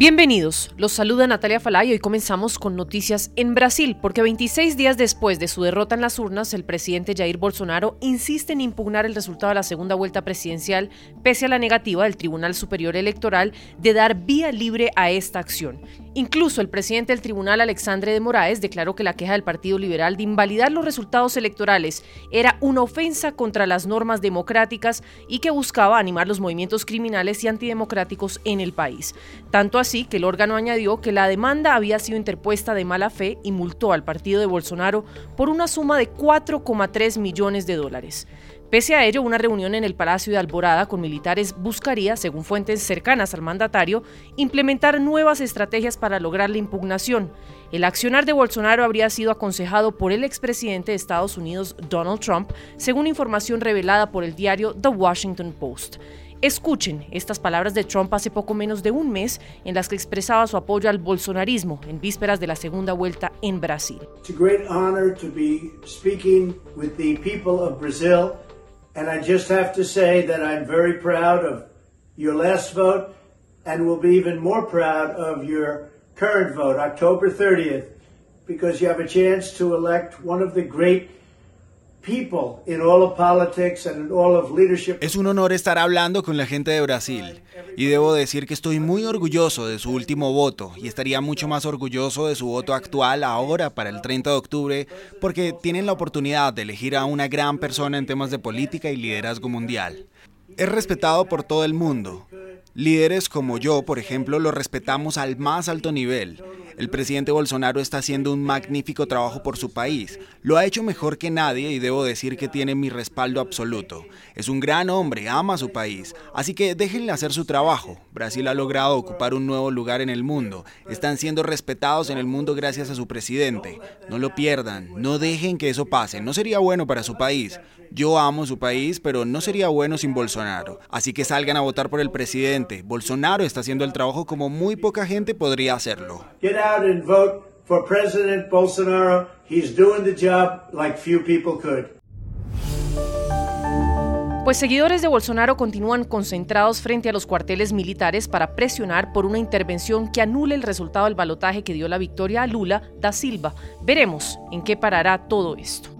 Bienvenidos, los saluda Natalia Falay y hoy comenzamos con noticias en Brasil, porque 26 días después de su derrota en las urnas, el presidente Jair Bolsonaro insiste en impugnar el resultado de la segunda vuelta presidencial, pese a la negativa del Tribunal Superior Electoral de dar vía libre a esta acción. Incluso el presidente del tribunal, Alexandre de Moraes, declaró que la queja del Partido Liberal de invalidar los resultados electorales era una ofensa contra las normas democráticas y que buscaba animar los movimientos criminales y antidemocráticos en el país. Tanto que el órgano añadió que la demanda había sido interpuesta de mala fe y multó al partido de Bolsonaro por una suma de 4,3 millones de dólares. Pese a ello, una reunión en el Palacio de Alborada con militares buscaría, según fuentes cercanas al mandatario, implementar nuevas estrategias para lograr la impugnación. El accionar de Bolsonaro habría sido aconsejado por el expresidente de Estados Unidos, Donald Trump, según información revelada por el diario The Washington Post. Escuchen estas palabras de Trump hace poco menos de un mes en las que expresaba su apoyo al bolsonarismo en vísperas de la segunda vuelta en Brasil. It's a great honor to be speaking with the people of Brazil. And I just have to say that I'm very proud of your last vote and will be even more proud of your current vote, October 30th, because you have a chance to elect one of the great Es un honor estar hablando con la gente de Brasil y debo decir que estoy muy orgulloso de su último voto y estaría mucho más orgulloso de su voto actual ahora para el 30 de octubre porque tienen la oportunidad de elegir a una gran persona en temas de política y liderazgo mundial. Es respetado por todo el mundo. Líderes como yo, por ejemplo, lo respetamos al más alto nivel el presidente Bolsonaro está haciendo un magnífico trabajo por su país. Lo ha hecho mejor que nadie y debo decir que tiene mi respaldo absoluto. Es un gran hombre, ama su país. Así que déjenle hacer su trabajo. Brasil ha logrado ocupar un nuevo lugar en el mundo. Están siendo respetados en el mundo gracias a su presidente. No lo pierdan, no dejen que eso pase. No sería bueno para su país. Yo amo su país, pero no sería bueno sin Bolsonaro. Así que salgan a votar por el presidente. Bolsonaro está haciendo el trabajo como muy poca gente podría hacerlo. out and vote for President Bolsonaro. He's doing the job like few people could. Pues seguidores de Bolsonaro continúan concentrados frente a los cuarteles militares para presionar por una intervención que anule el resultado del balotaje que dio la victoria a Lula da Silva. Veremos en qué parará todo esto.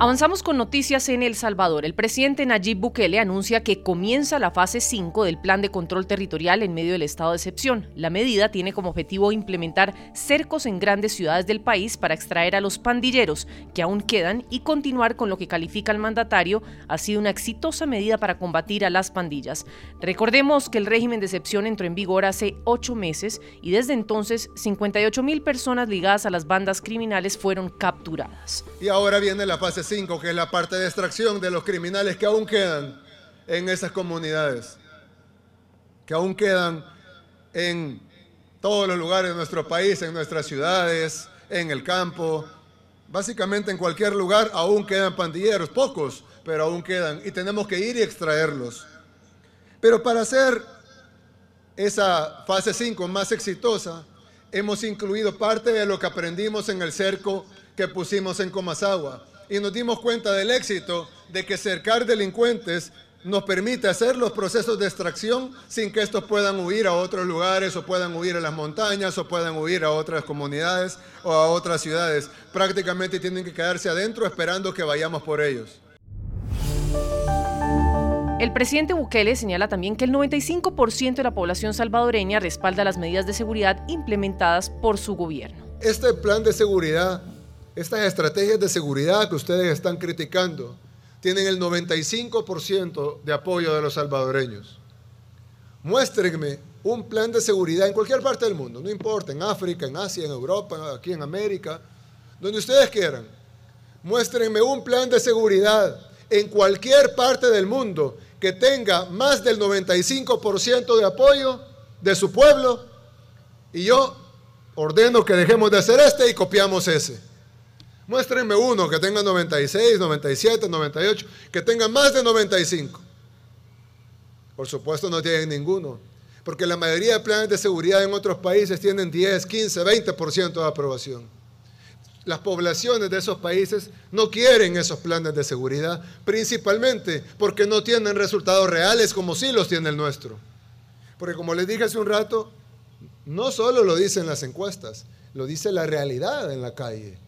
Avanzamos con noticias en El Salvador. El presidente Nayib Bukele anuncia que comienza la fase 5 del plan de control territorial en medio del estado de excepción. La medida tiene como objetivo implementar cercos en grandes ciudades del país para extraer a los pandilleros que aún quedan y continuar con lo que califica el mandatario ha sido una exitosa medida para combatir a las pandillas. Recordemos que el régimen de excepción entró en vigor hace ocho meses y desde entonces 58 mil personas ligadas a las bandas criminales fueron capturadas. Y ahora viene la fase que es la parte de extracción de los criminales que aún quedan en esas comunidades, que aún quedan en todos los lugares de nuestro país, en nuestras ciudades, en el campo, básicamente en cualquier lugar aún quedan pandilleros, pocos, pero aún quedan, y tenemos que ir y extraerlos. Pero para hacer esa fase 5 más exitosa, hemos incluido parte de lo que aprendimos en el cerco que pusimos en Comasagua y nos dimos cuenta del éxito de que cercar delincuentes nos permite hacer los procesos de extracción sin que estos puedan huir a otros lugares o puedan huir a las montañas o puedan huir a otras comunidades o a otras ciudades. Prácticamente tienen que quedarse adentro esperando que vayamos por ellos. El presidente Bukele señala también que el 95% de la población salvadoreña respalda las medidas de seguridad implementadas por su gobierno. Este plan de seguridad estas estrategias de seguridad que ustedes están criticando tienen el 95% de apoyo de los salvadoreños. Muéstrenme un plan de seguridad en cualquier parte del mundo, no importa, en África, en Asia, en Europa, aquí en América, donde ustedes quieran. Muéstrenme un plan de seguridad en cualquier parte del mundo que tenga más del 95% de apoyo de su pueblo y yo ordeno que dejemos de hacer este y copiamos ese. Muéstrenme uno que tenga 96, 97, 98, que tenga más de 95. Por supuesto no tienen ninguno, porque la mayoría de planes de seguridad en otros países tienen 10, 15, 20% de aprobación. Las poblaciones de esos países no quieren esos planes de seguridad, principalmente porque no tienen resultados reales como sí los tiene el nuestro. Porque como les dije hace un rato, no solo lo dicen las encuestas, lo dice la realidad en la calle.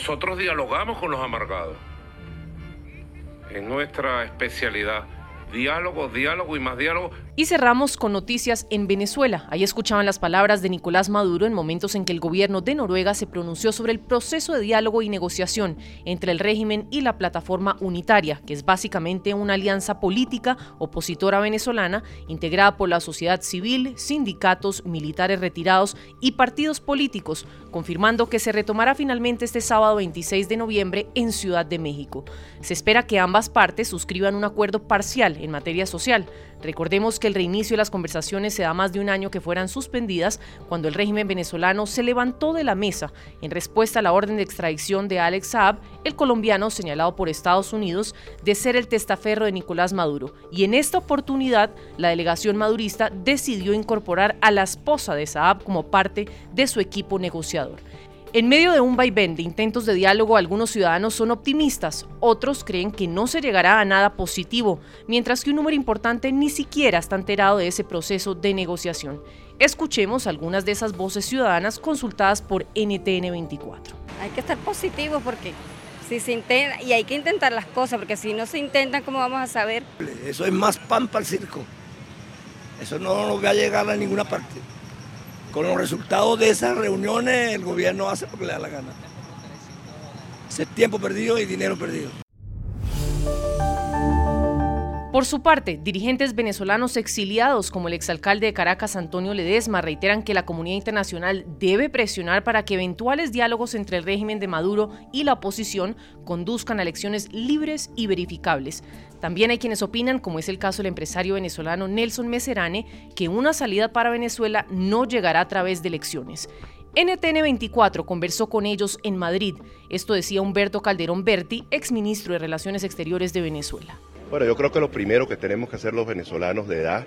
Nosotros dialogamos con los amargados. Es nuestra especialidad diálogo, diálogo y más diálogo. Y cerramos con noticias en Venezuela. Ahí escuchaban las palabras de Nicolás Maduro en momentos en que el gobierno de Noruega se pronunció sobre el proceso de diálogo y negociación entre el régimen y la plataforma unitaria, que es básicamente una alianza política opositora venezolana integrada por la sociedad civil, sindicatos, militares retirados y partidos políticos, confirmando que se retomará finalmente este sábado 26 de noviembre en Ciudad de México. Se espera que ambas partes suscriban un acuerdo parcial en materia social. Recordemos que el reinicio de las conversaciones se da más de un año que fueran suspendidas cuando el régimen venezolano se levantó de la mesa en respuesta a la orden de extradición de Alex Saab, el colombiano señalado por Estados Unidos de ser el testaferro de Nicolás Maduro. Y en esta oportunidad, la delegación madurista decidió incorporar a la esposa de Saab como parte de su equipo negociador. En medio de un vaivén de intentos de diálogo, algunos ciudadanos son optimistas, otros creen que no se llegará a nada positivo, mientras que un número importante ni siquiera está enterado de ese proceso de negociación. Escuchemos algunas de esas voces ciudadanas consultadas por NTN 24. Hay que estar positivos porque si se intenta, y hay que intentar las cosas, porque si no se intentan, ¿cómo vamos a saber? Eso es más pan para el circo. Eso no nos va a llegar a ninguna parte. Con los resultados de esas reuniones el gobierno hace porque le da la gana. Es tiempo perdido y dinero perdido. Por su parte, dirigentes venezolanos exiliados como el exalcalde de Caracas Antonio Ledesma reiteran que la comunidad internacional debe presionar para que eventuales diálogos entre el régimen de Maduro y la oposición conduzcan a elecciones libres y verificables. También hay quienes opinan, como es el caso del empresario venezolano Nelson Meserane, que una salida para Venezuela no llegará a través de elecciones. NTN 24 conversó con ellos en Madrid. Esto decía Humberto Calderón Berti, exministro de Relaciones Exteriores de Venezuela. Bueno, yo creo que lo primero que tenemos que hacer los venezolanos de edad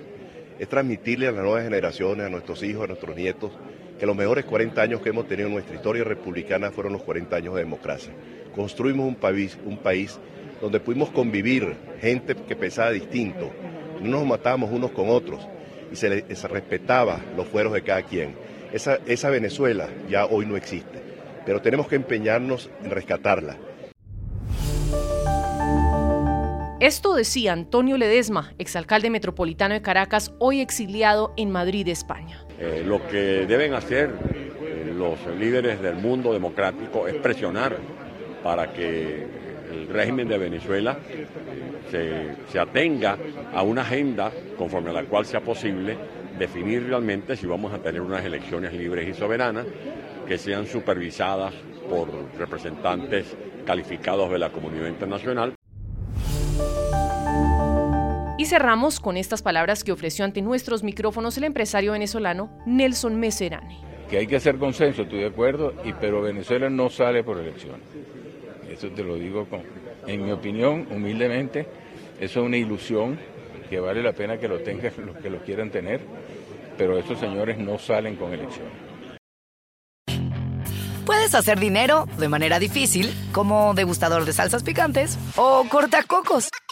es transmitirle a las nuevas generaciones, a nuestros hijos, a nuestros nietos, que los mejores 40 años que hemos tenido en nuestra historia republicana fueron los 40 años de democracia. Construimos un país, un país donde pudimos convivir gente que pensaba distinto, no nos matamos unos con otros y se, se respetaba los fueros de cada quien. Esa Venezuela ya hoy no existe, pero tenemos que empeñarnos en rescatarla. Esto decía Antonio Ledesma, exalcalde metropolitano de Caracas, hoy exiliado en Madrid, España. Eh, lo que deben hacer eh, los líderes del mundo democrático es presionar para que el régimen de Venezuela se, se atenga a una agenda conforme a la cual sea posible definir realmente si vamos a tener unas elecciones libres y soberanas que sean supervisadas por representantes calificados de la comunidad internacional. Y cerramos con estas palabras que ofreció ante nuestros micrófonos el empresario venezolano Nelson Meserane. Que hay que hacer consenso, estoy de acuerdo, y, pero Venezuela no sale por elecciones. Eso te lo digo con, en mi opinión, humildemente, eso es una ilusión que vale la pena que lo tengan los que lo quieran tener, pero estos señores no salen con elecciones. Puedes hacer dinero de manera difícil, como degustador de salsas picantes o cortacocos